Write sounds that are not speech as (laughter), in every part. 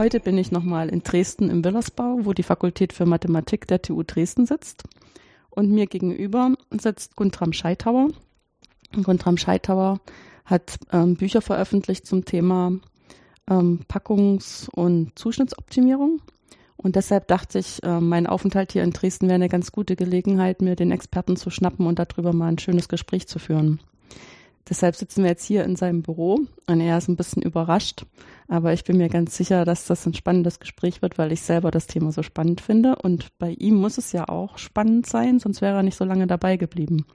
Heute bin ich nochmal in Dresden im Willersbau, wo die Fakultät für Mathematik der TU Dresden sitzt. Und mir gegenüber sitzt Guntram Scheitauer. Guntram Scheitauer hat ähm, Bücher veröffentlicht zum Thema ähm, Packungs- und Zuschnittsoptimierung. Und deshalb dachte ich, äh, mein Aufenthalt hier in Dresden wäre eine ganz gute Gelegenheit, mir den Experten zu schnappen und darüber mal ein schönes Gespräch zu führen. Deshalb sitzen wir jetzt hier in seinem Büro und er ist ein bisschen überrascht. Aber ich bin mir ganz sicher, dass das ein spannendes Gespräch wird, weil ich selber das Thema so spannend finde. Und bei ihm muss es ja auch spannend sein, sonst wäre er nicht so lange dabei geblieben.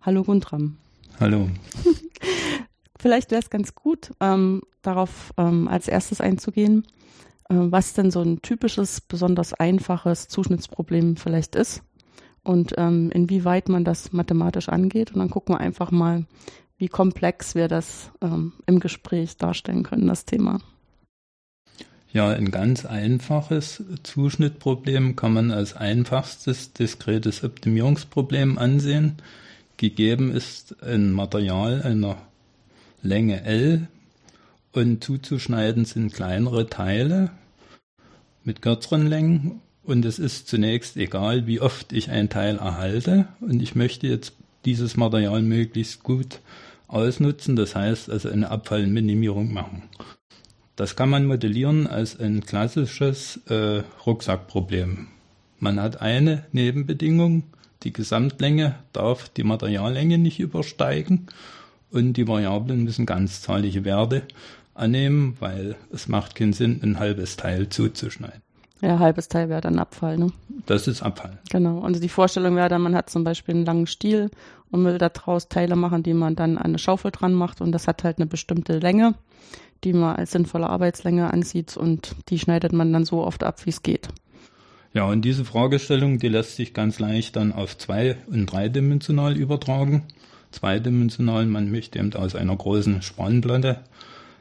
Hallo Guntram. Hallo. (laughs) Vielleicht wäre es ganz gut, ähm, darauf ähm, als erstes einzugehen, äh, was denn so ein typisches, besonders einfaches Zuschnittsproblem vielleicht ist und ähm, inwieweit man das mathematisch angeht. Und dann gucken wir einfach mal, wie komplex wir das ähm, im Gespräch darstellen können, das Thema. Ja, ein ganz einfaches Zuschnittproblem kann man als einfachstes diskretes Optimierungsproblem ansehen. Gegeben ist ein Material einer Länge L und zuzuschneiden sind kleinere Teile mit kürzeren Längen und es ist zunächst egal, wie oft ich ein Teil erhalte und ich möchte jetzt dieses Material möglichst gut ausnutzen, das heißt also eine Abfallminimierung machen. Das kann man modellieren als ein klassisches äh, Rucksackproblem. Man hat eine Nebenbedingung, die Gesamtlänge darf die Materiallänge nicht übersteigen und die Variablen müssen ganzzahlige Werte annehmen, weil es macht keinen Sinn, ein halbes Teil zuzuschneiden. Ja, halbes Teil wäre dann Abfall, ne? Das ist Abfall. Genau. Also die Vorstellung wäre dann, man hat zum Beispiel einen langen Stiel und will daraus Teile machen, die man dann an eine Schaufel dran macht und das hat halt eine bestimmte Länge, die man als sinnvolle Arbeitslänge ansieht und die schneidet man dann so oft ab, wie es geht. Ja, und diese Fragestellung, die lässt sich ganz leicht dann auf zwei- und dreidimensional übertragen. Zweidimensional, man möchte eben aus einer großen Spannplatte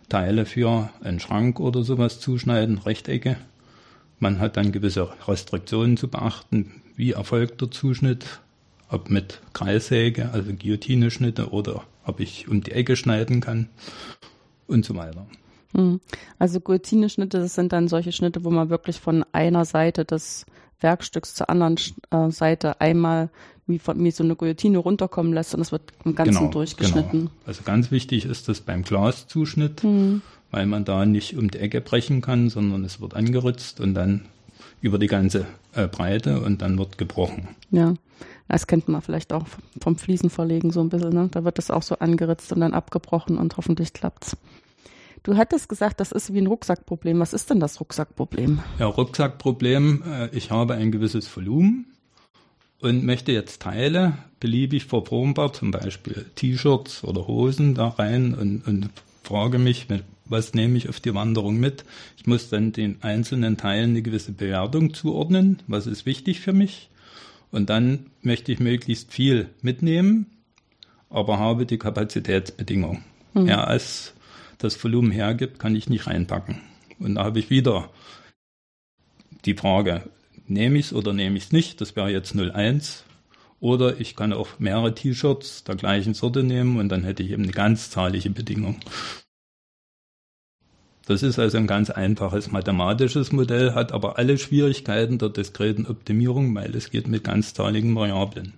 Teile für einen Schrank oder sowas zuschneiden, Rechtecke. Man hat dann gewisse Restriktionen zu beachten. Wie erfolgt der Zuschnitt? Ob mit Kreissäge, also Guillotine-Schnitte oder ob ich um die Ecke schneiden kann und so weiter. Hm. Also Guillotine-Schnitte, das sind dann solche Schnitte, wo man wirklich von einer Seite des Werkstücks zur anderen äh, Seite einmal wie, von, wie so eine Guillotine runterkommen lässt und es wird im Ganzen genau, durchgeschnitten. Genau. Also ganz wichtig ist das beim Glaszuschnitt. Mhm weil man da nicht um die Ecke brechen kann, sondern es wird angeritzt und dann über die ganze äh, Breite und dann wird gebrochen. Ja, das kennt man vielleicht auch vom Fliesenverlegen so ein bisschen. Ne? Da wird das auch so angeritzt und dann abgebrochen und hoffentlich klappt's. Du hattest gesagt, das ist wie ein Rucksackproblem. Was ist denn das Rucksackproblem? Ja, Rucksackproblem, äh, ich habe ein gewisses Volumen und möchte jetzt Teile beliebig verformbar, zum Beispiel T-Shirts oder Hosen da rein und, und frage mich, was nehme ich auf die Wanderung mit? Ich muss dann den einzelnen Teilen eine gewisse Bewertung zuordnen, was ist wichtig für mich. Und dann möchte ich möglichst viel mitnehmen, aber habe die Kapazitätsbedingung. Mhm. Mehr als das Volumen hergibt, kann ich nicht reinpacken. Und da habe ich wieder die Frage, nehme ich es oder nehme ich es nicht? Das wäre jetzt 01. Oder ich kann auch mehrere T-Shirts der gleichen Sorte nehmen und dann hätte ich eben eine ganzzahlige Bedingung. Das ist also ein ganz einfaches mathematisches Modell, hat aber alle Schwierigkeiten der diskreten Optimierung, weil es geht mit ganzzahligen Variablen.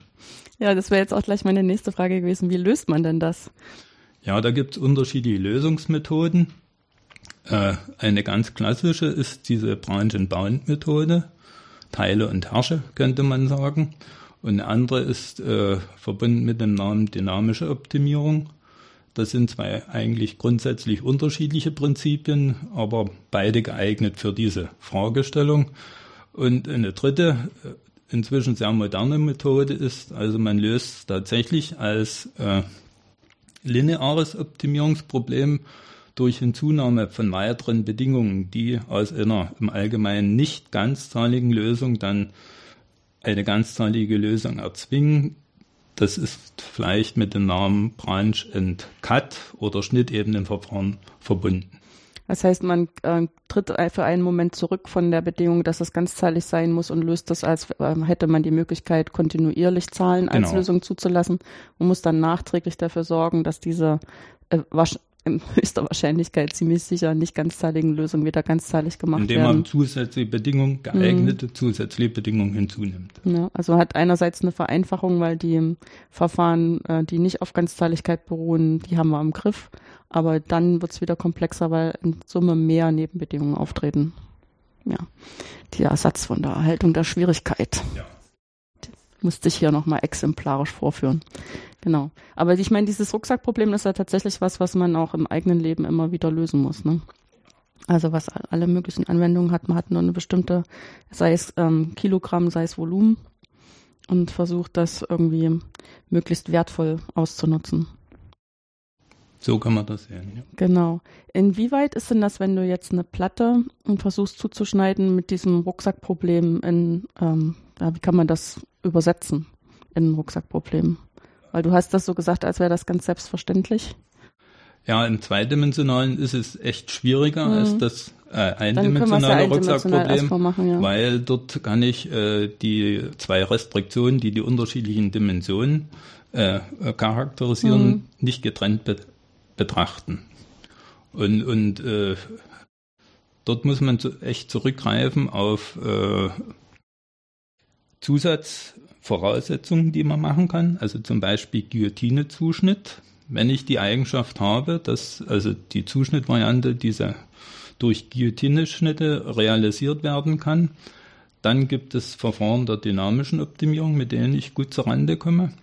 Ja, das wäre jetzt auch gleich meine nächste Frage gewesen. Wie löst man denn das? Ja, da gibt es unterschiedliche Lösungsmethoden. Äh, eine ganz klassische ist diese Branch-and-Bound-Methode. Teile und Herrsche, könnte man sagen. Und eine andere ist äh, verbunden mit dem Namen dynamische Optimierung. Das sind zwei eigentlich grundsätzlich unterschiedliche Prinzipien, aber beide geeignet für diese Fragestellung. Und eine dritte, äh, inzwischen sehr moderne Methode ist, also man löst tatsächlich als äh, lineares Optimierungsproblem durch Hinzunahme von weiteren Bedingungen, die aus einer im Allgemeinen nicht ganzzahligen Lösung dann eine ganzzahlige Lösung erzwingen. Das ist vielleicht mit dem Namen Branch and Cut oder Schnittebenenverfahren verbunden. Das heißt, man äh, tritt für einen Moment zurück von der Bedingung, dass es ganzzahlig sein muss und löst das als, äh, hätte man die Möglichkeit, kontinuierlich Zahlen als Genau. Lösung zuzulassen und muss dann nachträglich dafür sorgen, dass diese äh, in (laughs) höchster Wahrscheinlichkeit ziemlich sicher nicht ganzzahligen Lösungen wieder ganzzahlig gemacht indem werden. man zusätzliche Bedingungen, geeignete zusätzliche Bedingungen hinzunimmt. Ja, also hat einerseits eine Vereinfachung, weil die Verfahren, äh, die nicht auf Ganzzahligkeit beruhen, die haben wir im Griff. Aber dann wird es wieder komplexer, weil in Summe mehr Nebenbedingungen auftreten. Ja, der Ersatz von der Erhaltung der Schwierigkeit. Ja. Musste ich hier nochmal exemplarisch vorführen. Genau. Aber ich meine, dieses Rucksackproblem ist ja tatsächlich was, was man auch im eigenen Leben immer wieder lösen muss. Ne? Also was alle möglichen Anwendungen hat. Man hat nur eine bestimmte, sei es ähm, Kilogramm, sei es Volumen und versucht das irgendwie möglichst wertvoll auszunutzen. So kann man das sehen. Ja. Genau. Inwieweit ist denn das, wenn du jetzt eine Platte und versuchst zuzuschneiden mit diesem Rucksackproblem in, ähm, ja, wie kann man das übersetzen in ein Rucksackproblem? Weil du hast das so gesagt, als wäre das ganz selbstverständlich. Ja, im zweidimensionalen ist es echt schwieriger Mhm. als das äh, ja eindimensionale eindimensional Rucksackproblem, machen, ja. weil dort kann ich äh, die zwei Restriktionen, die die unterschiedlichen Dimensionen äh, äh, charakterisieren, Mhm. nicht getrennt be betrachten. Und, und äh, dort muss man zu, echt zurückgreifen auf äh, Zusatzvoraussetzungen, die man machen kann, also zum Beispiel Guillotine-Zuschnitt. Wenn ich die Eigenschaft habe, dass also die Zuschnittvariante dieser durch Guillotine-Schnitte realisiert werden kann, dann gibt es Verfahren der dynamischen Optimierung, mit denen ich gut zur Rande komme.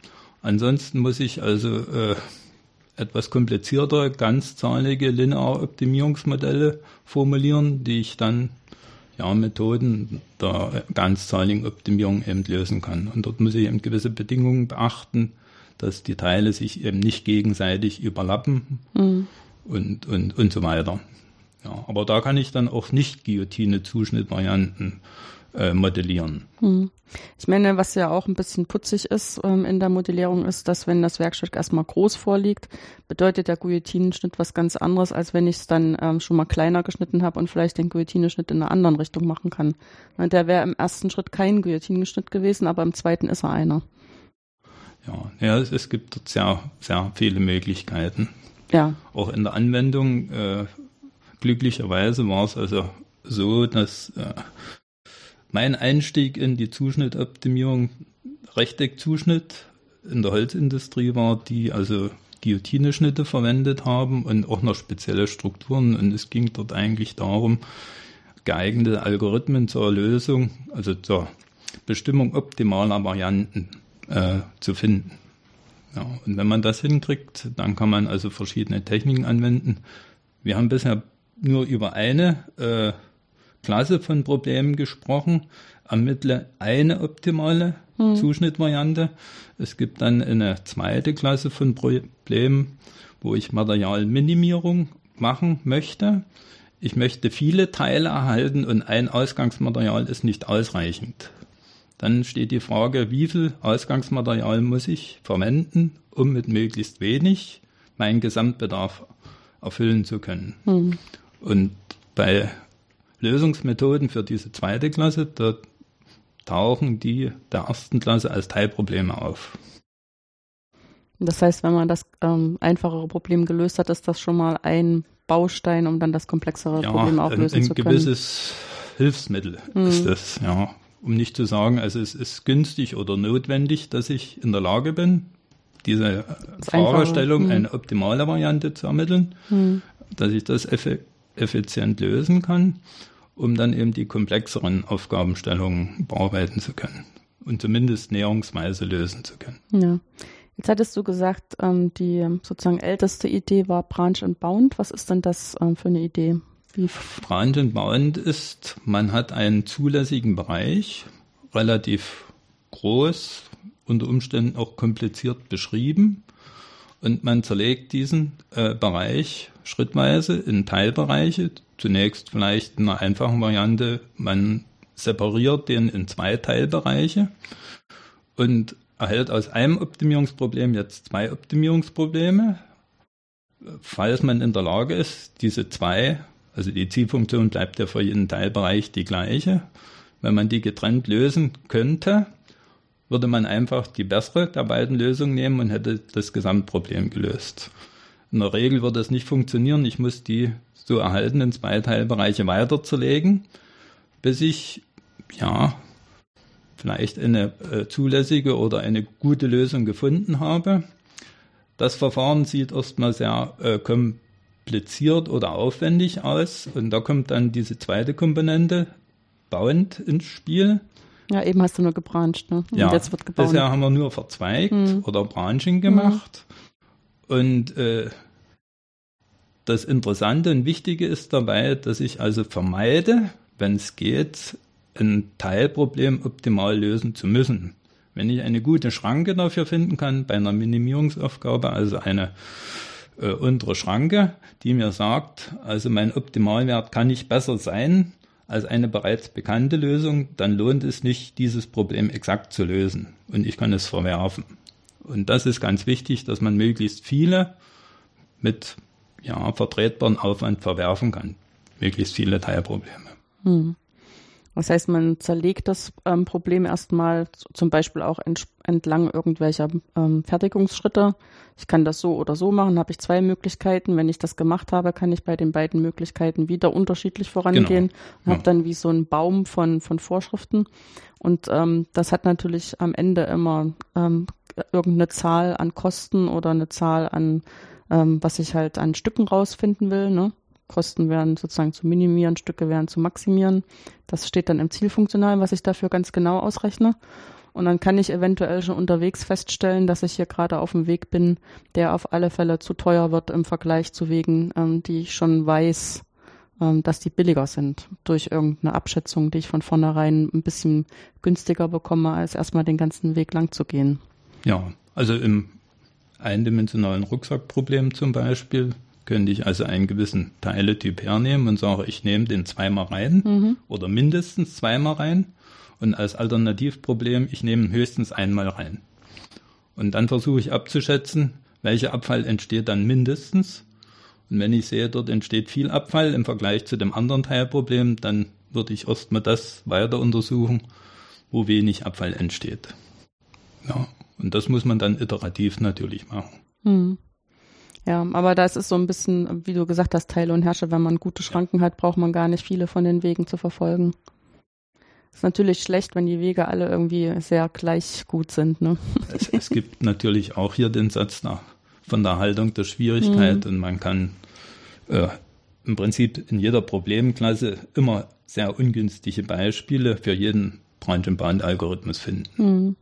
Ansonsten muss ich also äh, etwas komplizierter, ganzzahlige lineare Optimierungsmodelle formulieren, die ich dann ja, Methoden der ganzzahligen Optimierung eben lösen kann. Und dort muss ich eben gewisse Bedingungen beachten, dass die Teile sich eben nicht gegenseitig überlappen Mhm. und, und, und so weiter. Ja, aber da kann ich dann auch nicht Guillotine-Zuschnittvarianten äh, modellieren. Hm. Ich meine, was ja auch ein bisschen putzig ist ähm, in der Modellierung, ist, dass wenn das Werkstück erstmal groß vorliegt, bedeutet der Guillotinenschnitt was ganz anderes, als wenn ich es dann ähm, schon mal kleiner geschnitten habe und vielleicht den Guillotinenschnitt in einer anderen Richtung machen kann. Ne, Der wäre im ersten Schritt kein Guillotinenschnitt gewesen, aber im zweiten ist er einer. Ja, ja es, es gibt dort sehr, sehr viele Möglichkeiten. Ja, Auch in der Anwendung, äh, glücklicherweise war es also so, dass äh, mein Einstieg in die Zuschnittoptimierung Rechteckzuschnitt in der Holzindustrie war, die also Guillotine-Schnitte verwendet haben und auch noch spezielle Strukturen. Und es ging dort eigentlich darum, geeignete Algorithmen zur Lösung, also zur Bestimmung optimaler Varianten äh, zu finden. Ja, und wenn man das hinkriegt, dann kann man also verschiedene Techniken anwenden. Wir haben bisher nur über eine äh, Klasse von Problemen gesprochen, ermittle eine optimale Zuschnittvariante. Es gibt dann eine zweite Klasse von Problemen, wo ich Materialminimierung machen möchte. Ich möchte viele Teile erhalten und ein Ausgangsmaterial ist nicht ausreichend. Dann steht die Frage, wie viel Ausgangsmaterial muss ich verwenden, um mit möglichst wenig meinen Gesamtbedarf erfüllen zu können. hm. Und bei Lösungsmethoden für diese zweite Klasse, da tauchen die der ersten Klasse als Teilprobleme auf. das heißt, wenn man das ähm, einfachere Problem gelöst hat, ist das schon mal ein Baustein, um dann das komplexere Problem auch ein, lösen ein zu können. gewisses Hilfsmittel Mhm. ist das, ja. Um nicht zu sagen, also es ist günstig oder notwendig, dass ich in der Lage bin, diese Fragestellung, mhm. eine optimale Variante zu ermitteln, Hm. dass ich das effe effizient lösen kann, um dann eben die komplexeren Aufgabenstellungen bearbeiten zu können und zumindest näherungsweise lösen zu können. Ja. Jetzt hattest du gesagt, ähm, die sozusagen älteste Idee war Branch and Bound. Was ist denn das ähm, für eine Idee? Wie Branch and Bound ist, man hat einen zulässigen Bereich, relativ groß, unter Umständen auch kompliziert beschrieben. Und man zerlegt diesen äh, Bereich schrittweise in Teilbereiche. Zunächst vielleicht in einer einfachen Variante, man separiert den in zwei Teilbereiche und erhält aus einem Optimierungsproblem jetzt zwei Optimierungsprobleme, falls man in der Lage ist, diese zwei, also die Zielfunktion bleibt ja für jeden Teilbereich die gleiche, wenn man die getrennt lösen könnte, würde man einfach die bessere der beiden Lösungen nehmen und hätte das Gesamtproblem gelöst. In der Regel würde es nicht funktionieren. Ich muss die so erhaltenen zwei Teilbereiche weiterzulegen, bis ich ja vielleicht eine äh, zulässige oder eine gute Lösung gefunden habe. Das Verfahren sieht erstmal sehr äh, kompliziert oder aufwendig aus und da kommt dann diese zweite Komponente, Bound, ins Spiel. Ja, eben hast du nur gebranscht, ne? Und ja, jetzt wird gebaut. Bisher haben wir nur verzweigt hm. oder Branching gemacht. Hm. Und äh, das Interessante und Wichtige ist dabei, dass ich also vermeide, wenn es geht, ein Teilproblem optimal lösen zu müssen. Wenn ich eine gute Schranke dafür finden kann, bei einer Minimierungsaufgabe, also eine äh, untere Schranke, die mir sagt, also mein Optimalwert kann nicht besser sein als eine bereits bekannte Lösung, dann lohnt es nicht, dieses Problem exakt zu lösen und ich kann es verwerfen. Und das ist ganz wichtig, dass man möglichst viele mit ja, vertretbaren Aufwand verwerfen kann. Möglichst viele Teilprobleme. Hm. Das heißt, man zerlegt das ähm, Problem erstmal zum Beispiel auch entlang irgendwelcher ähm, Fertigungsschritte. Ich kann das so oder so machen, habe ich zwei Möglichkeiten. Wenn ich das gemacht habe, kann ich bei den beiden Möglichkeiten wieder unterschiedlich vorangehen genau. und habe dann wie so einen Baum von, von Vorschriften. Und ähm, das hat natürlich am Ende immer ähm, irgendeine Zahl an Kosten oder eine Zahl an, ähm, was ich halt an Stücken rausfinden will. Ne? Kosten werden sozusagen zu minimieren, Stücke werden zu maximieren. Das steht dann im Zielfunktional, was ich dafür ganz genau ausrechne. Und dann kann ich eventuell schon unterwegs feststellen, dass ich hier gerade auf dem Weg bin, der auf alle Fälle zu teuer wird im Vergleich zu Wegen, ähm, die ich schon weiß, ähm, dass die billiger sind durch irgendeine Abschätzung, die ich von vornherein ein bisschen günstiger bekomme, als erstmal den ganzen Weg lang zu gehen. Ja, also im eindimensionalen Rucksackproblem zum Beispiel könnte ich also einen gewissen Teiletyp hernehmen und sage, ich nehme den zweimal rein mhm. oder mindestens zweimal rein und als Alternativproblem, ich nehme höchstens einmal rein. Und dann versuche ich abzuschätzen, welcher Abfall entsteht dann mindestens. Und wenn ich sehe, dort entsteht viel Abfall im Vergleich zu dem anderen Teilproblem, dann würde ich erstmal das weiter untersuchen, wo wenig Abfall entsteht. Ja, und das muss man dann iterativ natürlich machen. Mhm. Ja, aber das ist so ein bisschen, wie du gesagt hast, Teile und Herrsche. Wenn man gute Schranken hat, braucht man gar nicht viele von den Wegen zu verfolgen. Ist natürlich schlecht, wenn die Wege alle irgendwie sehr gleich gut sind. Ne? Es, es gibt natürlich auch hier den Satz nach, von der Haltung der Schwierigkeit mhm. und man kann äh, im Prinzip in jeder Problemklasse immer sehr ungünstige Beispiele für jeden Branch- und Bahn-Algorithmus finden. Mhm.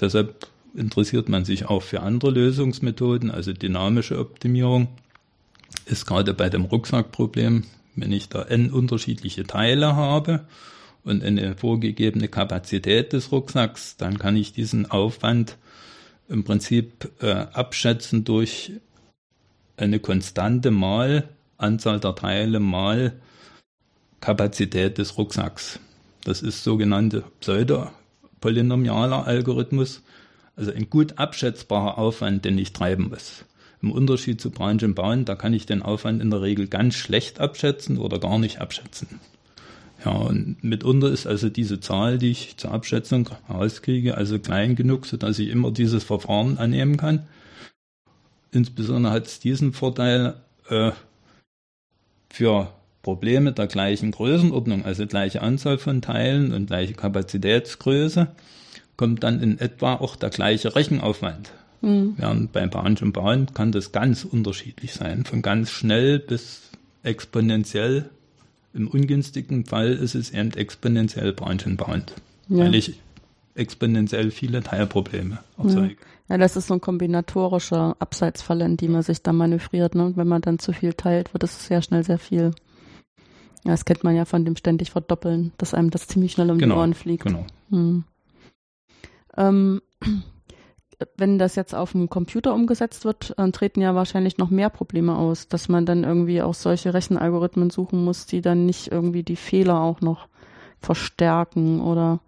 Deshalb interessiert man sich auch für andere Lösungsmethoden, also dynamische Optimierung ist gerade bei dem Rucksackproblem, wenn ich da n unterschiedliche Teile habe und eine vorgegebene Kapazität des Rucksacks, dann kann ich diesen Aufwand im Prinzip äh, abschätzen durch eine konstante mal Anzahl der Teile mal Kapazität des Rucksacks. Das ist sogenannte pseudo-polynomialer Algorithmus. Also ein gut abschätzbarer Aufwand, den ich treiben muss. Im Unterschied zu Branch and Bound, da kann ich den Aufwand in der Regel ganz schlecht abschätzen oder gar nicht abschätzen. Ja, und mitunter ist also diese Zahl, die ich zur Abschätzung rauskriege, also klein genug, sodass ich immer dieses Verfahren annehmen kann. Insbesondere hat es diesen Vorteil äh, für Probleme der gleichen Größenordnung, also gleiche Anzahl von Teilen und gleiche Kapazitätsgröße, kommt dann in etwa auch der gleiche Rechenaufwand. Mhm. Während bei Branch und Bahn kann das ganz unterschiedlich sein, von ganz schnell bis exponentiell. Im ungünstigen Fall ist es eben exponentiell Branch und Bahn, ja. weil ich exponentiell viele Teilprobleme erzeuge. Ja. ja. das ist so ein kombinatorischer Abseitsfall, in die man sich da manövriert. Ne? Und wenn man dann zu viel teilt, wird es sehr schnell sehr viel. Ja, das kennt man ja von dem ständig Verdoppeln, dass einem das ziemlich schnell um genau, die Ohren fliegt. Genau. Hm. Ähm, (clears throat) wenn das jetzt auf dem Computer umgesetzt wird, dann treten ja wahrscheinlich noch mehr Probleme aus, dass man dann irgendwie auch solche Rechenalgorithmen suchen muss, die dann nicht irgendwie die Fehler auch noch verstärken oder?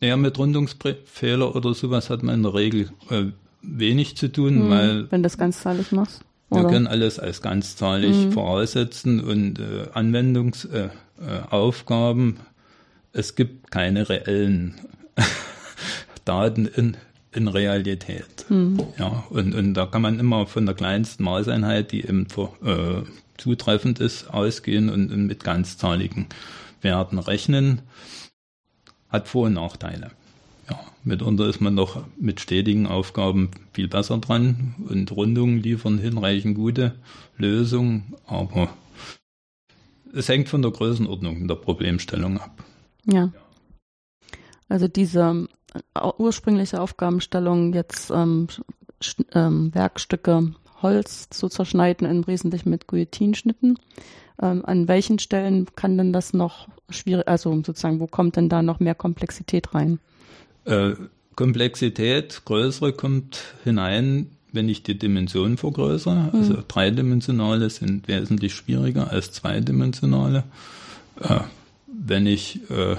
Naja, mit Rundungsfehler oder sowas hat man in der Regel äh, wenig zu tun, hm, weil. Wenn du das ganzzahlig machst? Oder? Wir können alles als ganzzahlig hm. voraussetzen und äh, Anwendungsaufgaben. Äh, es gibt keine reellen Daten in, in Realität. Hm. Ja, und, und da kann man immer von der kleinsten Maßeinheit, die eben äh, zutreffend ist, ausgehen und, und mit ganzzahligen Werten rechnen. Hat Vor- und Nachteile. Ja, mitunter ist man noch mit stetigen Aufgaben viel besser dran und Rundungen liefern hinreichend gute Lösungen, aber es hängt von der Größenordnung der Problemstellung ab. Ja. Also diese ursprüngliche Aufgabenstellung, jetzt ähm, ähm, Werkstücke Holz zu zerschneiden, im Wesentlichen mit Guillotinschnitten. Ähm, an welchen Stellen kann denn das noch schwierig, also sozusagen, wo kommt denn da noch mehr Komplexität rein? Äh, Komplexität, größere kommt hinein, wenn ich die Dimensionen vergrößere. Mhm. Also dreidimensionale sind wesentlich schwieriger als zweidimensionale. Äh, wenn ich äh,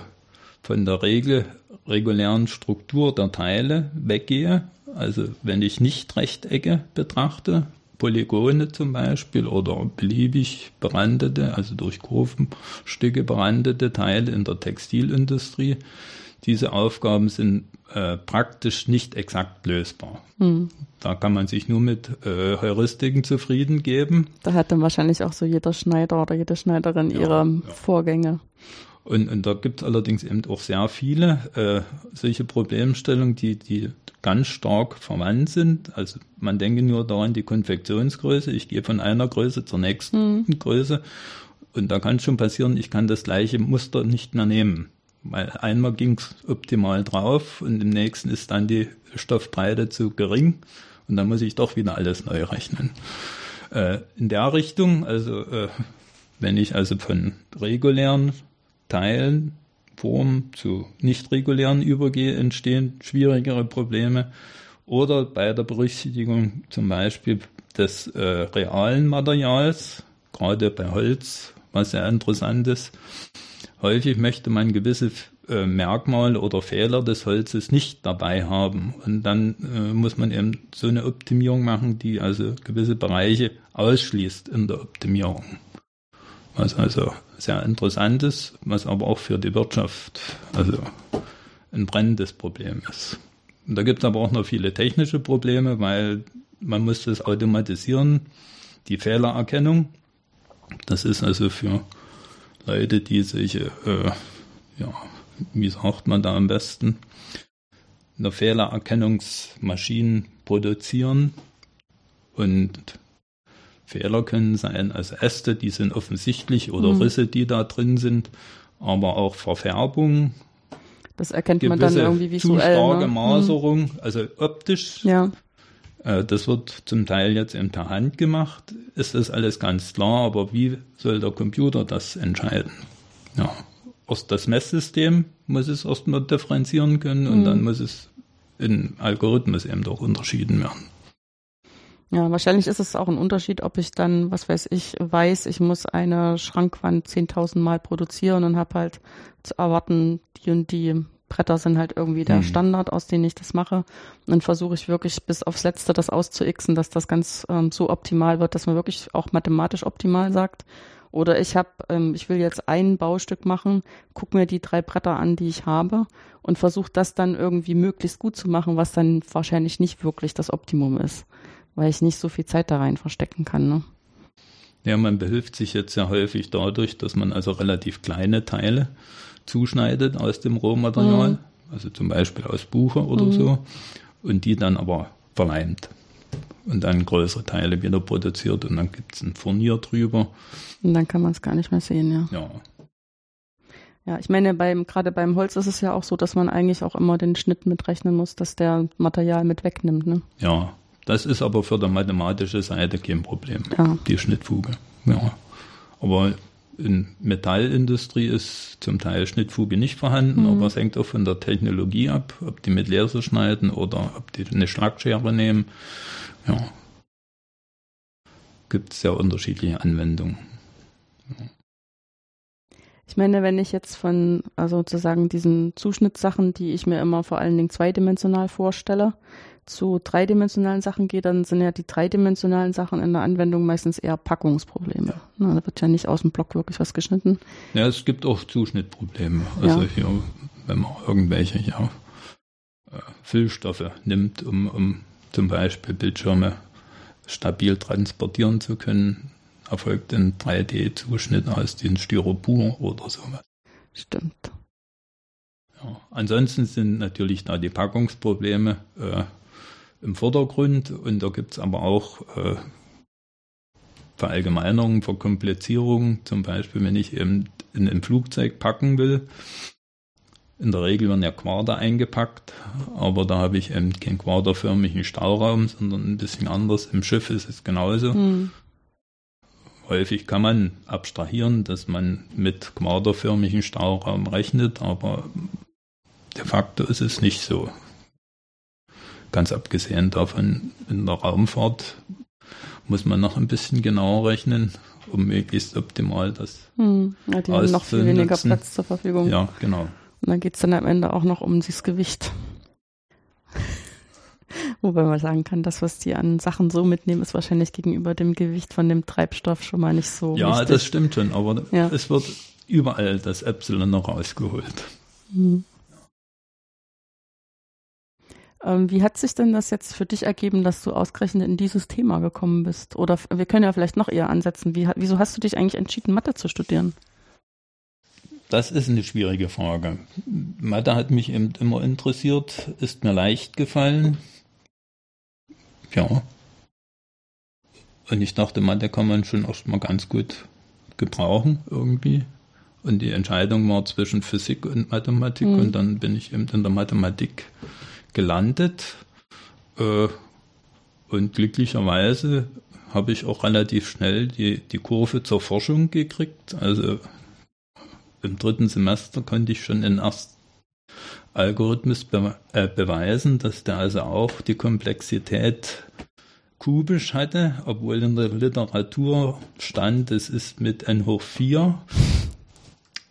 von der Regel, regulären Struktur der Teile weggehe, also wenn ich nicht Rechtecke betrachte, Polygone zum Beispiel oder beliebig berandete, also durch Kurvenstücke berandete Teile in der Textilindustrie, diese Aufgaben sind äh, praktisch nicht exakt lösbar. Hm. Da kann man sich nur mit äh, Heuristiken zufrieden geben. Da hat dann wahrscheinlich auch so jeder Schneider oder jede Schneiderin ja, ihre ja. Vorgänge. Und, und da gibt es allerdings eben auch sehr viele äh, solche Problemstellungen, die, die ganz stark verwandt sind. Also man denke nur daran die Konfektionsgröße. Ich gehe von einer Größe zur nächsten mhm. Größe. Und da kann es schon passieren, ich kann das gleiche Muster nicht mehr nehmen. Weil einmal ging es optimal drauf und im nächsten ist dann die Stoffbreite zu gering. Und dann muss ich doch wieder alles neu rechnen. Äh, in der Richtung, also äh, wenn ich also von regulären Teilen, Form zu nicht regulären übergehe, entstehen schwierigere Probleme. Oder bei der Berücksichtigung zum Beispiel des äh, realen Materials, gerade bei Holz, was sehr interessant ist. Häufig möchte man gewisse äh, Merkmale oder Fehler des Holzes nicht dabei haben. Und dann äh, muss man eben so eine Optimierung machen, die also gewisse Bereiche ausschließt in der Optimierung. Was also sehr interessant ist, was aber auch für die Wirtschaft also ein brennendes Problem ist. Und da gibt es aber auch noch viele technische Probleme, weil man muss das automatisieren, die Fehlererkennung. Das ist also für Leute, die solche, äh, ja, wie sagt man da am besten, eine Fehlererkennungsmaschinen produzieren und Fehler können sein, also Äste, die sind offensichtlich oder mhm. Risse, die da drin sind, aber auch Verfärbung. Das erkennt man dann irgendwie visuell. Zu starke ne? Maserung, mhm. also optisch. Ja. Äh, das wird zum Teil jetzt in der Hand gemacht, ist das alles ganz klar, aber wie soll der Computer das entscheiden? Ja. Aus das Messsystem muss es erstmal differenzieren können und mhm. dann muss es in Algorithmus eben doch unterschieden werden. Ja, wahrscheinlich ist es auch ein Unterschied, ob ich dann, was weiß ich, weiß, ich muss eine Schrankwand 10.000 Mal produzieren und habe halt zu erwarten, die und die Bretter sind halt irgendwie der mhm. Standard, aus dem ich das mache. Und dann versuche ich wirklich bis aufs Letzte das auszuixen, dass das ganz ähm, so optimal wird, dass man wirklich auch mathematisch optimal sagt. Oder ich habe, ähm, ich will jetzt ein Baustück machen, guck mir die drei Bretter an, die ich habe und versuche das dann irgendwie möglichst gut zu machen, was dann wahrscheinlich nicht wirklich das Optimum ist weil ich nicht so viel Zeit da rein verstecken kann. Ne? Ja, man behilft sich jetzt sehr häufig dadurch, dass man also relativ kleine Teile zuschneidet aus dem Rohmaterial, mhm. also zum Beispiel aus Buche oder mhm. so, und die dann aber verleimt und dann größere Teile wieder produziert und dann gibt es ein Furnier drüber. Und dann kann man es gar nicht mehr sehen, ja. Ja. Ja, ich meine, beim, gerade beim Holz ist es ja auch so, dass man eigentlich auch immer den Schnitt mitrechnen muss, dass der Material mit wegnimmt, ne? Ja, das ist aber für die mathematische Seite kein Problem, ja. die Schnittfuge. Ja. Aber in Metallindustrie ist zum Teil Schnittfuge nicht vorhanden, mhm. aber es hängt auch von der Technologie ab, ob die mit Laser schneiden oder ob die eine Schlagschere nehmen. Ja. Gibt es sehr unterschiedliche Anwendungen. Ja. Ich meine, wenn ich jetzt von, also sozusagen diesen Zuschnittssachen, die ich mir immer vor allen Dingen zweidimensional vorstelle, zu dreidimensionalen Sachen gehe, dann sind ja die dreidimensionalen Sachen in der Anwendung meistens eher Packungsprobleme. Ja. Na, da wird ja nicht aus dem Block wirklich was geschnitten. Ja, es gibt auch Zuschnittprobleme. Also ja. hier, wenn man irgendwelche ja, äh, Füllstoffe nimmt, um, um zum Beispiel Bildschirme stabil transportieren zu können, erfolgt ein 3D-Zuschnitt aus den Styropor oder sowas. Stimmt. Ja. Ansonsten sind natürlich da die Packungsprobleme äh, im Vordergrund und da gibt es aber auch äh, Verallgemeinerungen, Verkomplizierungen, zum Beispiel wenn ich eben in ein Flugzeug packen will. In der Regel werden ja Quader eingepackt, aber da habe ich eben keinen quaderförmigen Stauraum, sondern ein bisschen anders. Im Schiff ist es genauso. Hm. Häufig kann man abstrahieren, dass man mit quaderförmigen Stauraum rechnet, aber de facto ist es nicht so. Ganz abgesehen davon, in der Raumfahrt muss man noch ein bisschen genauer rechnen, um möglichst optimal das hm, ja, die haben noch viel weniger Platz zur Verfügung. Ja, genau. Und dann geht es dann am Ende auch noch um das Gewicht. (laughs) Wobei man sagen kann, das, was die an Sachen so mitnehmen, ist wahrscheinlich gegenüber dem Gewicht von dem Treibstoff schon mal nicht so. Ja, wichtig. das stimmt schon, aber ja. es wird überall das Epsilon noch rausgeholt. Mhm. Ähm, wie hat sich denn das jetzt für dich ergeben, dass du ausgerechnet in dieses Thema gekommen bist? Oder wir können ja vielleicht noch eher ansetzen. Wie, wieso hast du dich eigentlich entschieden, Mathe zu studieren? Das ist eine schwierige Frage. Mathe hat mich eben immer interessiert, ist mir leicht gefallen. Ja. Und ich dachte, Mathe kann man schon erst mal ganz gut gebrauchen irgendwie. Und die Entscheidung war zwischen Physik und Mathematik mhm. und dann bin ich eben in der Mathematik gelandet. Äh, und glücklicherweise habe ich auch relativ schnell die, die Kurve zur Forschung gekriegt. Also im dritten Semester konnte ich schon den ersten Algorithmus be äh, beweisen, dass der also auch die Komplexität kubisch hatte, obwohl in der Literatur stand, es ist mit n hoch 4.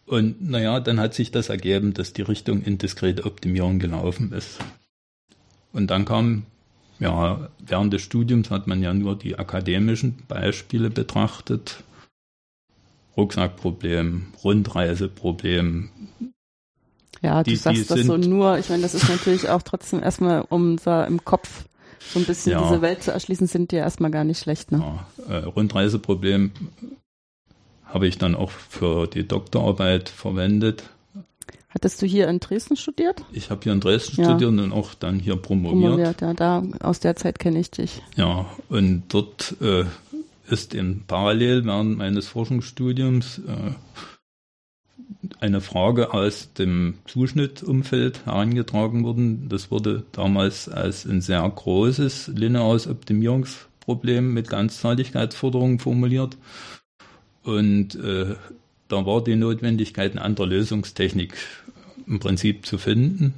Und naja, dann hat sich das ergeben, dass die Richtung in diskrete Optimierung gelaufen ist. Und dann kam, ja, während des Studiums hat man ja nur die akademischen Beispiele betrachtet. Rucksackproblem, Rundreiseproblem. Ja, du die, sagst die das so nur. Ich meine, das ist natürlich auch trotzdem erstmal, um da im Kopf so ein bisschen ja, diese Welt zu erschließen, sind die ja erstmal gar nicht schlecht. Ne? Ja, äh, Rundreiseproblem habe ich dann auch für die Doktorarbeit verwendet. Hattest du hier in Dresden studiert? Ich habe hier in Dresden ja. studiert und auch dann hier promoviert. Promoviert, ja, da aus der Zeit kenne ich dich. Ja, und dort äh, ist in parallel während meines Forschungsstudiums äh, eine Frage aus dem Zuschnittumfeld herangetragen worden. Das wurde damals als ein sehr großes lineares Optimierungsproblem mit Ganzzahligkeitsforderungen formuliert. Und äh, da war die Notwendigkeit, eine andere Lösungstechnik im Prinzip zu finden.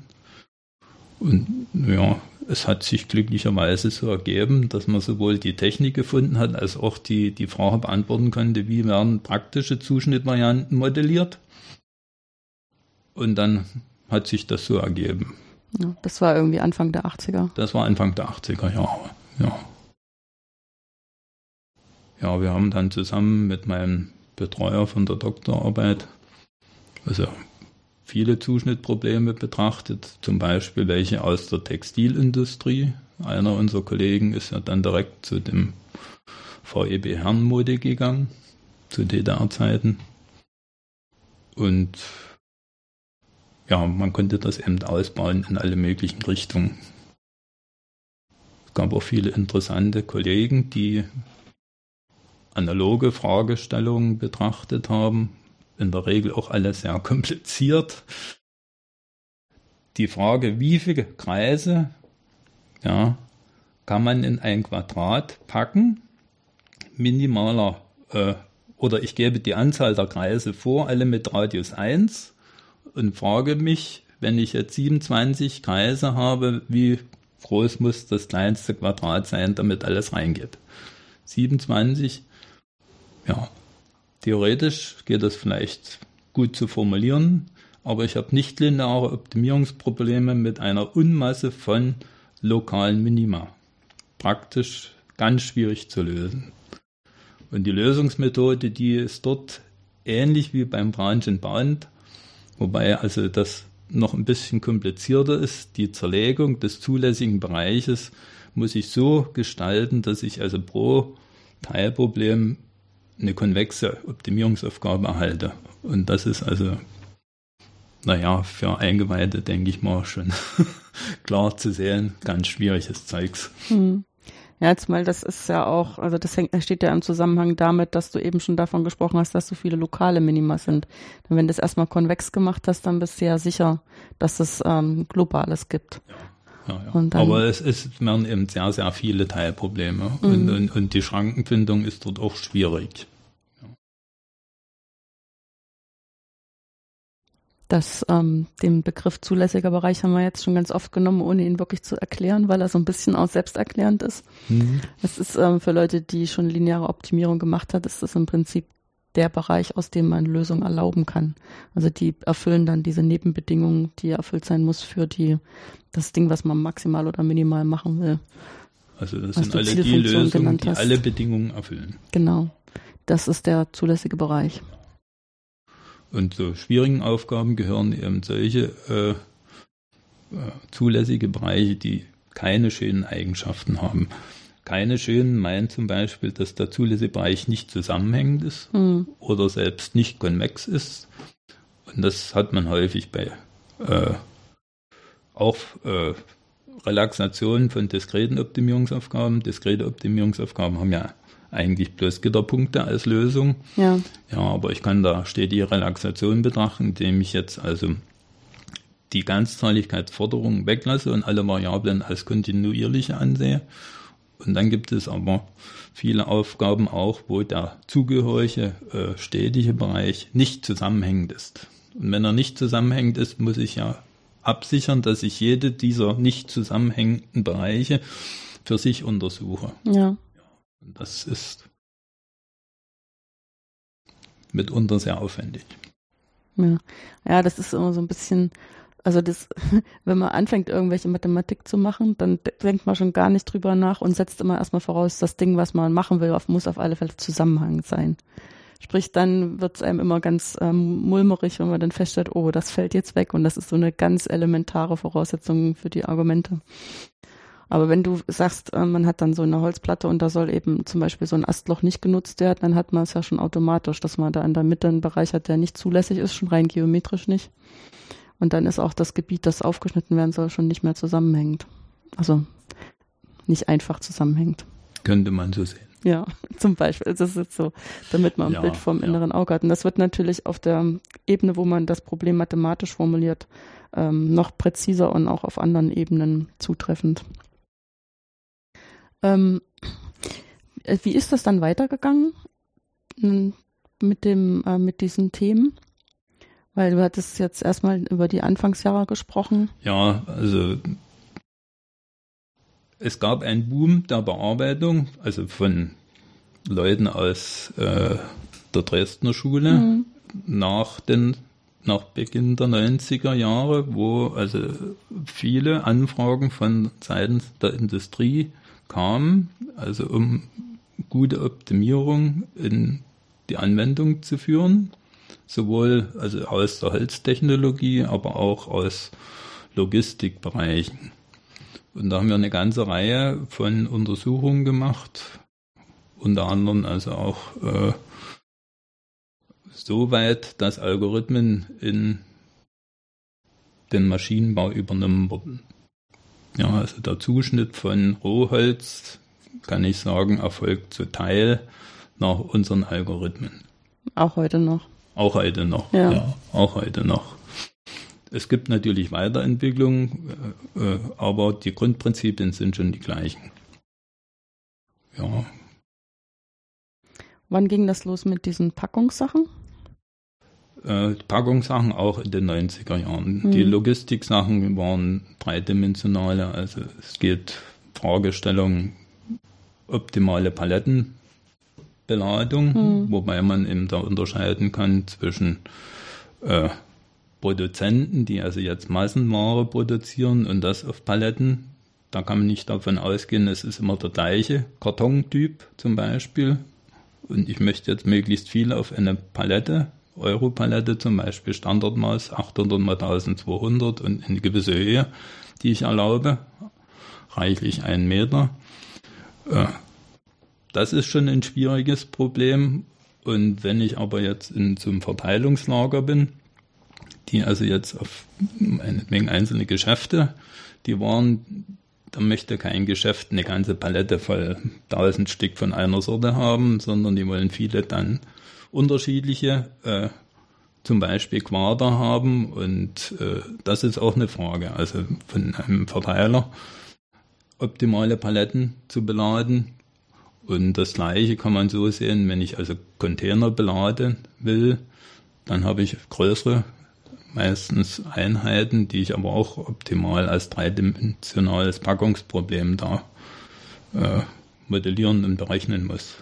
Und ja, es hat sich glücklicherweise so ergeben, dass man sowohl die Technik gefunden hat, als auch die, die Frage beantworten konnte, wie werden praktische Zuschnittvarianten modelliert. Und dann hat sich das so ergeben. Ja, das war irgendwie Anfang der 80er. Das war Anfang der 80er Jahre, ja. Ja, wir haben dann zusammen mit meinem Betreuer von der Doktorarbeit, also viele Zuschnittprobleme betrachtet, zum Beispiel welche aus der Textilindustrie. Einer unserer Kollegen ist ja dann direkt zu dem VEB Herrenmode gegangen, zu DDR-Zeiten. Und ja, man konnte das eben ausbauen in alle möglichen Richtungen. Es gab auch viele interessante Kollegen, die analoge Fragestellungen betrachtet haben, in der Regel auch alles sehr kompliziert. Die Frage, wie viele Kreise ja, kann man in ein Quadrat packen, minimaler, äh, oder ich gebe die Anzahl der Kreise vor, alle mit Radius 1 und frage mich, wenn ich jetzt 27 Kreise habe, wie groß muss das kleinste Quadrat sein, damit alles reingeht. 27, ja, Theoretisch geht das vielleicht gut zu formulieren, aber ich habe nicht lineare Optimierungsprobleme mit einer Unmasse von lokalen Minima. Praktisch ganz schwierig zu lösen. Und die Lösungsmethode, die ist dort ähnlich wie beim Branch and Bound, wobei also das noch ein bisschen komplizierter ist. Die Zerlegung des zulässigen Bereiches muss ich so gestalten, dass ich also pro Teilproblem eine konvexe Optimierungsaufgabe erhalte. Und das ist also, naja, für Eingeweihte, denke ich mal, schon (laughs) klar zu sehen, ganz schwieriges Zeugs. Hm. Ja, jetzt mal, das ist ja auch, also das hängt, steht ja im Zusammenhang damit, dass du eben schon davon gesprochen hast, dass so viele lokale Minima sind. Und wenn du das erstmal konvex gemacht hast, dann bist du ja sicher, dass es ähm, Globales gibt. Ja. Ja. Dann, Aber es, es werden eben sehr, sehr viele Teilprobleme mhm. und, und, und die Schrankenfindung ist dort auch schwierig. Das, ähm, den Begriff zulässiger Bereich haben wir jetzt schon ganz oft genommen, ohne ihn wirklich zu erklären, weil er so ein bisschen auch selbsterklärend ist. Mhm. Das ist ähm, für Leute, die schon lineare Optimierung gemacht hat, ist das im Prinzip der Bereich, aus dem man Lösungen erlauben kann. Also die erfüllen dann diese Nebenbedingungen, die erfüllt sein muss für die, das Ding, was man maximal oder minimal machen will. Also das sind alle die Lösungen, die alle Bedingungen erfüllen. Genau. Das ist der zulässige Bereich. Und zu schwierigen Aufgaben gehören eben solche äh, äh, zulässige Bereiche, die keine schönen Eigenschaften haben. Keine schönen meint zum Beispiel, dass der zulässige Bereich nicht zusammenhängend ist mhm. oder selbst nicht konvex ist. Und das hat man häufig bei äh, auch äh, Relaxationen von diskreten Optimierungsaufgaben. Diskrete Optimierungsaufgaben haben ja eigentlich bloß Gitterpunkte als Lösung. Ja. Ja, aber ich kann da stetige Relaxation betrachten, indem ich jetzt also die Ganzzahligkeitsforderung weglasse und alle Variablen als kontinuierliche ansehe. Und dann gibt es aber viele Aufgaben auch, wo der zugehörige äh, stetige Bereich nicht zusammenhängend ist. Und wenn er nicht zusammenhängend ist, muss ich ja absichern, dass ich jede dieser nicht zusammenhängenden Bereiche für sich untersuche. Ja. Und das ist mitunter sehr aufwendig. Ja. ja, das ist immer so ein bisschen, also das, (laughs) wenn man anfängt, irgendwelche Mathematik zu machen, dann denkt man schon gar nicht drüber nach und setzt immer erstmal voraus, das Ding, was man machen will, muss auf alle Fälle Zusammenhang sein. Sprich, dann wird es einem immer ganz ähm, mulmerig, wenn man dann feststellt, oh, das fällt jetzt weg und das ist so eine ganz elementare Voraussetzung für die Argumente. Aber wenn du sagst, äh, man hat dann so eine Holzplatte und da soll eben zum Beispiel so ein Astloch nicht genutzt werden, dann hat man es ja schon automatisch, dass man da in der Mitte einen Bereich hat, der nicht zulässig ist, schon rein geometrisch nicht. Und dann ist auch das Gebiet, das aufgeschnitten werden soll, schon nicht mehr zusammenhängend. Also nicht einfach zusammenhängt. Könnte man so sehen. Ja, (laughs) zum Beispiel. Das ist jetzt so, damit man ein ja, Bild vom ja. inneren Auge hat. Und das wird natürlich auf der Ebene, wo man das Problem mathematisch formuliert, ähm, noch präziser und auch auf anderen Ebenen zutreffend. Ähm, äh, wie ist das dann weitergegangen mit dem, äh, mit diesen Themen? Weil du hattest jetzt erstmal über die Anfangsjahre gesprochen. Ja, also es gab einen Boom der Bearbeitung, also von Leuten aus äh, der Dresdner Schule mhm. nach den nach Beginn der 90er Jahre, wo also viele Anfragen von seitens der Industrie kam, also um gute Optimierung in die Anwendung zu führen, sowohl also aus der Holztechnologie, aber auch aus Logistikbereichen. Und da haben wir eine ganze Reihe von Untersuchungen gemacht, unter anderem also auch äh, so weit, dass Algorithmen in den Maschinenbau übernommen wurden. Ja, also der Zuschnitt von Rohholz, kann ich sagen, erfolgt zu Teil nach unseren Algorithmen. Auch heute noch. Auch heute noch, ja. ja auch heute noch. Es gibt natürlich Weiterentwicklungen, äh, äh, aber die Grundprinzipien sind schon die gleichen. Ja. Wann ging das los mit diesen Packungssachen? äh, Packungssachen auch in den 90er Jahren. Mhm. Die Logistiksachen waren dreidimensionale, also es geht Fragestellung optimale Palettenbeladung, mhm. wobei man eben da unterscheiden kann zwischen äh, Produzenten, die also jetzt Massenware produzieren und das auf Paletten. Da kann man nicht davon ausgehen, es ist immer der gleiche Kartontyp zum Beispiel. Und ich möchte jetzt möglichst viel auf eine Palette, Europalette zum Beispiel, Standardmaß 800 mal 1200 und eine gewisse Höhe, die ich erlaube, reichlich einen Meter. Äh, das ist schon ein schwieriges Problem. Und wenn ich aber jetzt in so einem Verteilungslager bin, die also jetzt auf meinetwegen einzelne Geschäfte, die waren, da möchte kein Geschäft eine ganze Palette voll tausend Stück von einer Sorte haben, sondern die wollen viele dann unterschiedliche, äh, zum Beispiel Quader haben und äh, das ist auch eine Frage, also von einem Verteiler optimale Paletten zu beladen. Und das gleiche kann man so sehen, wenn ich also Container beladen will, dann habe ich größere, meistens Einheiten, die ich aber auch optimal als dreidimensionales Packungsproblem da äh, modellieren und berechnen muss.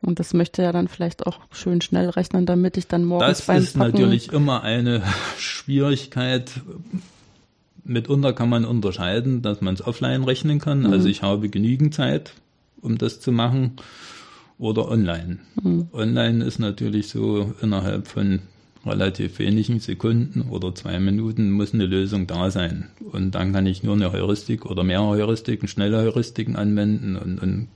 Und das möchte ja dann vielleicht auch schön schnell rechnen, damit ich dann morgens das beim Das ist Packen natürlich immer eine (laughs) Schwierigkeit, mitunter kann man unterscheiden, dass man es offline rechnen kann. Mhm. Also ich habe genügend Zeit, um das zu machen. Oder online. Mhm. Online ist natürlich so innerhalb von relativ wenigen Sekunden oder zwei Minuten muss eine Lösung da sein. Und dann kann ich nur eine Heuristik oder mehrere Heuristiken, schnelle Heuristiken anwenden und, und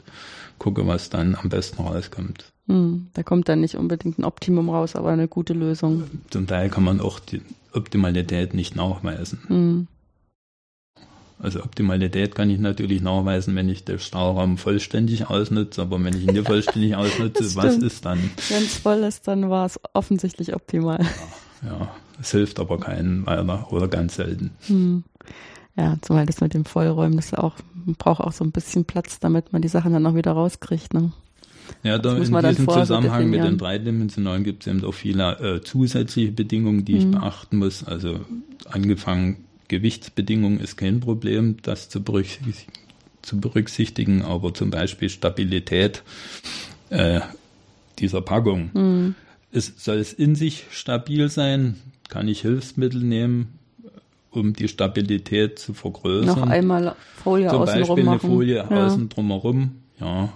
gucke, was dann am besten rauskommt. Hm, da kommt dann nicht unbedingt ein Optimum raus, aber eine gute Lösung. Zum Teil kann man auch die Optimalität nicht nachweisen. Hm. Also Optimalität kann ich natürlich nachweisen, wenn ich den Stauraum vollständig ausnutze, aber wenn ich ihn nicht (laughs) vollständig ausnutze, was ist dann? Wenn es voll ist, dann war es offensichtlich optimal. Ja, ja, es hilft aber keinen weiter oder ganz selten. Hm. Ja, zumal das mit dem Vollräumen, das auch, man braucht auch so ein bisschen Platz, damit man die Sachen dann auch wieder rauskriegt. Ne? Ja, da in diesem Zusammenhang mit den dreidimensionalen gibt es eben auch viele äh, zusätzliche Bedingungen, die hm. ich beachten muss. Also angefangen Gewichtsbedingungen ist kein Problem, das zu berücksichtigen, aber zum Beispiel Stabilität äh, dieser Packung. Mhm. Es, soll es in sich stabil sein? Kann ich Hilfsmittel nehmen, um die Stabilität zu vergrößern? Noch einmal Folie Zum außen Beispiel eine. Folie ja. außen drumherum, ja.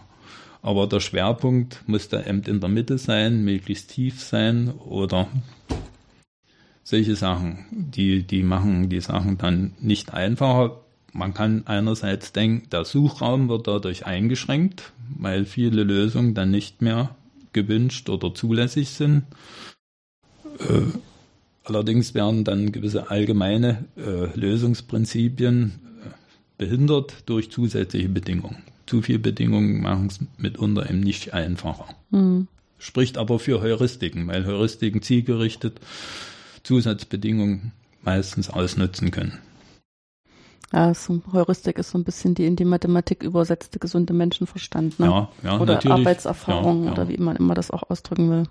Aber der Schwerpunkt muss da eben in der Mitte sein, möglichst tief sein oder solche Sachen, die, die machen die Sachen dann nicht einfacher. Man kann einerseits denken, der Suchraum wird dadurch eingeschränkt, weil viele Lösungen dann nicht mehr gewünscht oder zulässig sind. Äh, allerdings werden dann gewisse allgemeine äh, Lösungsprinzipien äh, behindert durch zusätzliche Bedingungen. Zu viele Bedingungen machen es mitunter eben nicht einfacher. Mhm. Spricht aber für Heuristiken, weil Heuristiken zielgerichtet Zusatzbedingungen meistens ausnutzen können. Ja, so Heuristik ist so ein bisschen die in die Mathematik übersetzte gesunde Menschenverstand, ne? Ja, ja, oder natürlich. Arbeitserfahrung ja, ja. oder wie man immer das auch ausdrücken will.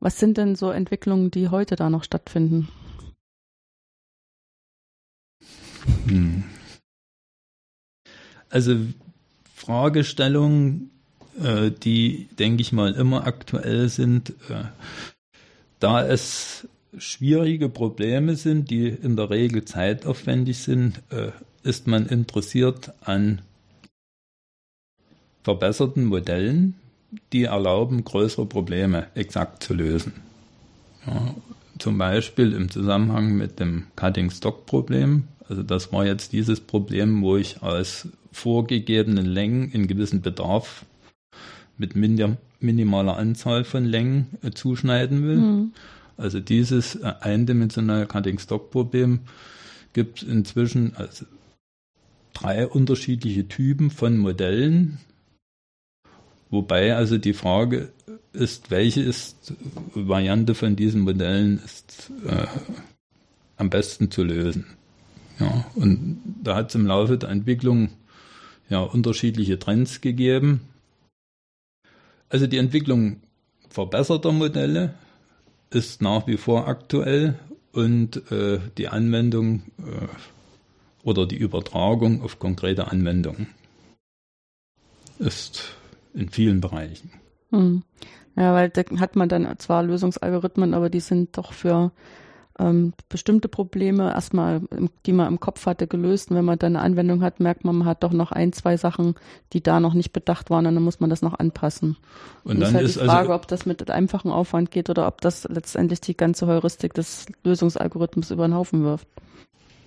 Was sind denn so Entwicklungen, die heute da noch stattfinden? Hm. Also Fragestellungen äh, die, denke ich mal, immer aktuell sind. Äh, da es schwierige Probleme sind, die in der Regel zeitaufwendig sind, äh, ist man interessiert an verbesserten Modellen, die erlauben, größere Probleme exakt zu lösen. Ja, zum Beispiel im Zusammenhang mit dem Cutting-Stock-Problem. Also das war jetzt dieses Problem, wo ich aus vorgegebenen Längen in gewissen Bedarf mit minimaler Anzahl von Längen äh, zuschneiden will. Mhm. Also dieses äh, eindimensionale Cutting-Stock-Problem gibt es inzwischen also drei unterschiedliche Typen von Modellen, wobei also die Frage ist, welche ist Variante von diesen Modellen ist äh, am besten zu lösen. Ja, und da hat es im Laufe der Entwicklung ja unterschiedliche Trends gegeben. Also die Entwicklung verbesserter Modelle ist nach wie vor aktuell und äh, die Anwendung äh, oder die Übertragung auf konkrete Anwendungen ist in vielen Bereichen. Hm. Ja, weil da hat man dann zwar Lösungsalgorithmen, aber die sind doch für ähm, bestimmte Probleme erstmal, die man im Kopf hatte, gelöst. Und wenn man dann eine Anwendung hat, merkt man, man hat doch noch ein, zwei Sachen, die da noch nicht bedacht waren und dann muss man das noch anpassen. Und, und dann ist halt ist die also Frage, also, ob das mit einfachem Aufwand geht oder ob das letztendlich die ganze Heuristik des Lösungsalgorithmus über den Haufen wirft.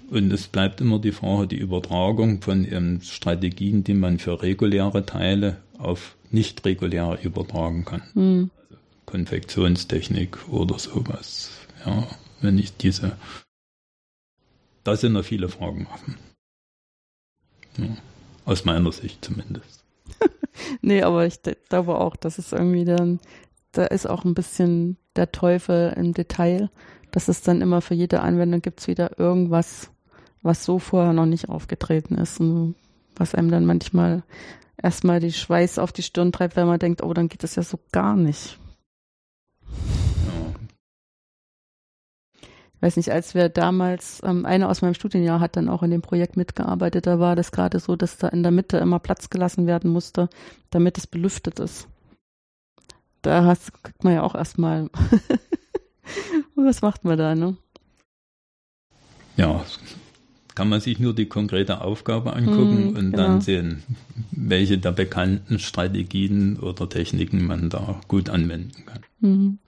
Und es bleibt immer die Frage, die Übertragung von ähm, Strategien, die man für reguläre Teile auf nicht reguläre übertragen kann. Mhm. Also Konfektionstechnik oder sowas. Ja, wenn ich diese, da sind noch viele Fragen offen. Ja, aus meiner Sicht zumindest. (laughs) nee, aber ich glaube auch, das ist irgendwie dann, da ist auch ein bisschen der Teufel im Detail, dass es dann immer für jede Anwendung gibt es wieder irgendwas, was so vorher noch nicht aufgetreten ist und was einem dann manchmal erstmal die Schweiß auf die Stirn treibt, weil man denkt, oh, dann geht das ja so gar nicht. Weiß nicht, als wir damals, ähm, einer aus meinem Studienjahr hat dann auch in dem Projekt mitgearbeitet, da war das gerade so, dass da in der Mitte immer Platz gelassen werden musste, damit es belüftet ist. Da hast, kriegt man ja auch erstmal, (laughs) was macht man da, ne? Ja, kann man sich nur die konkrete Aufgabe angucken mm, und genau. dann sehen, welche der bekannten Strategien oder Techniken man da gut anwenden kann. Mm.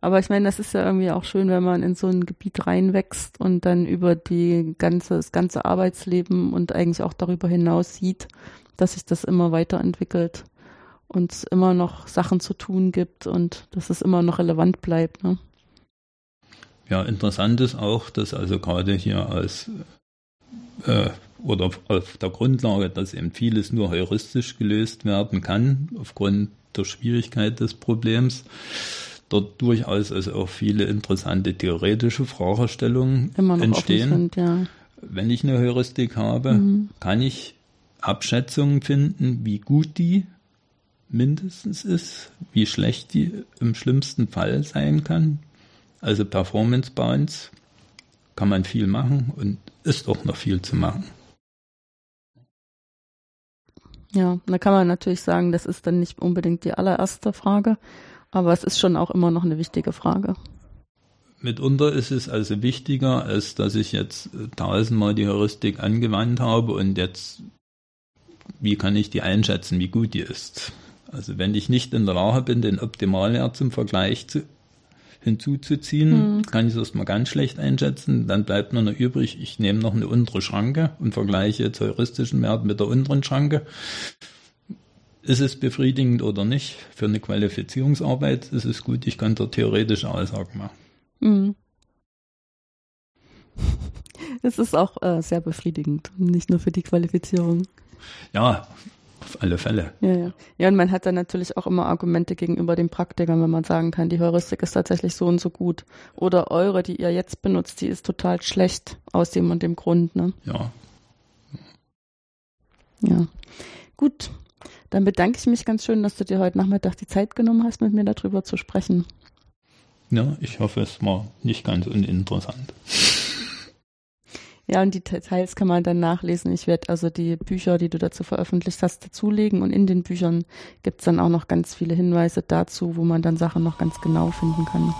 Aber ich meine, das ist ja irgendwie auch schön, wenn man in so ein Gebiet reinwächst und dann über die ganze, das ganze Arbeitsleben und eigentlich auch darüber hinaus sieht, dass sich das immer weiterentwickelt und es immer noch Sachen zu tun gibt und dass es immer noch relevant bleibt. Ne? Ja, interessant ist auch, dass also gerade hier als äh, oder auf der Grundlage, dass eben vieles nur heuristisch gelöst werden kann, aufgrund der Schwierigkeit des Problems, dort durchaus also auch viele interessante theoretische Fragestellungen entstehen. Sind, ja. Wenn ich eine Heuristik habe, mhm. kann ich Abschätzungen finden, wie gut die mindestens ist, wie schlecht die im schlimmsten Fall sein kann. Also Performance Bounds kann man viel machen und ist auch noch viel zu machen. Ja, da kann man natürlich sagen, das ist dann nicht unbedingt die allererste Frage, aber es ist schon auch immer noch eine wichtige Frage. Mitunter ist es also wichtiger, als dass ich jetzt tausendmal die Heuristik angewandt habe und jetzt, wie kann ich die einschätzen, wie gut die ist. Also wenn ich nicht in der Lage bin, den Optimalwert zum Vergleich zu, hinzuzuziehen, mhm. kann ich es erstmal ganz schlecht einschätzen. Dann bleibt nur noch übrig, ich nehme noch eine untere Schranke und vergleiche jetzt heuristischen Wert mit der unteren Schranke. Ist es befriedigend oder nicht? Für eine Qualifizierungsarbeit ist es gut, ich kann da theoretische Aussagen machen. Mhm. (laughs) Es ist auch äh, sehr befriedigend, nicht nur für die Qualifizierung. Ja, auf alle Fälle. Ja, ja. ja, und man hat dann natürlich auch immer Argumente gegenüber den Praktikern, wenn man sagen kann, die Heuristik ist tatsächlich so und so gut. Oder eure, die ihr jetzt benutzt, die ist total schlecht aus dem und dem Grund. Ne? Ja. Ja. Gut, dann bedanke ich mich ganz schön, dass du dir heute Nachmittag die Zeit genommen hast, mit mir darüber zu sprechen. Ja, ich hoffe, es war nicht ganz uninteressant. Ja, und die Details kann man dann nachlesen. Ich werde also die Bücher, die du dazu veröffentlicht hast, dazulegen. Und in den Büchern gibt es dann auch noch ganz viele Hinweise dazu, wo man dann Sachen noch ganz genau finden kann.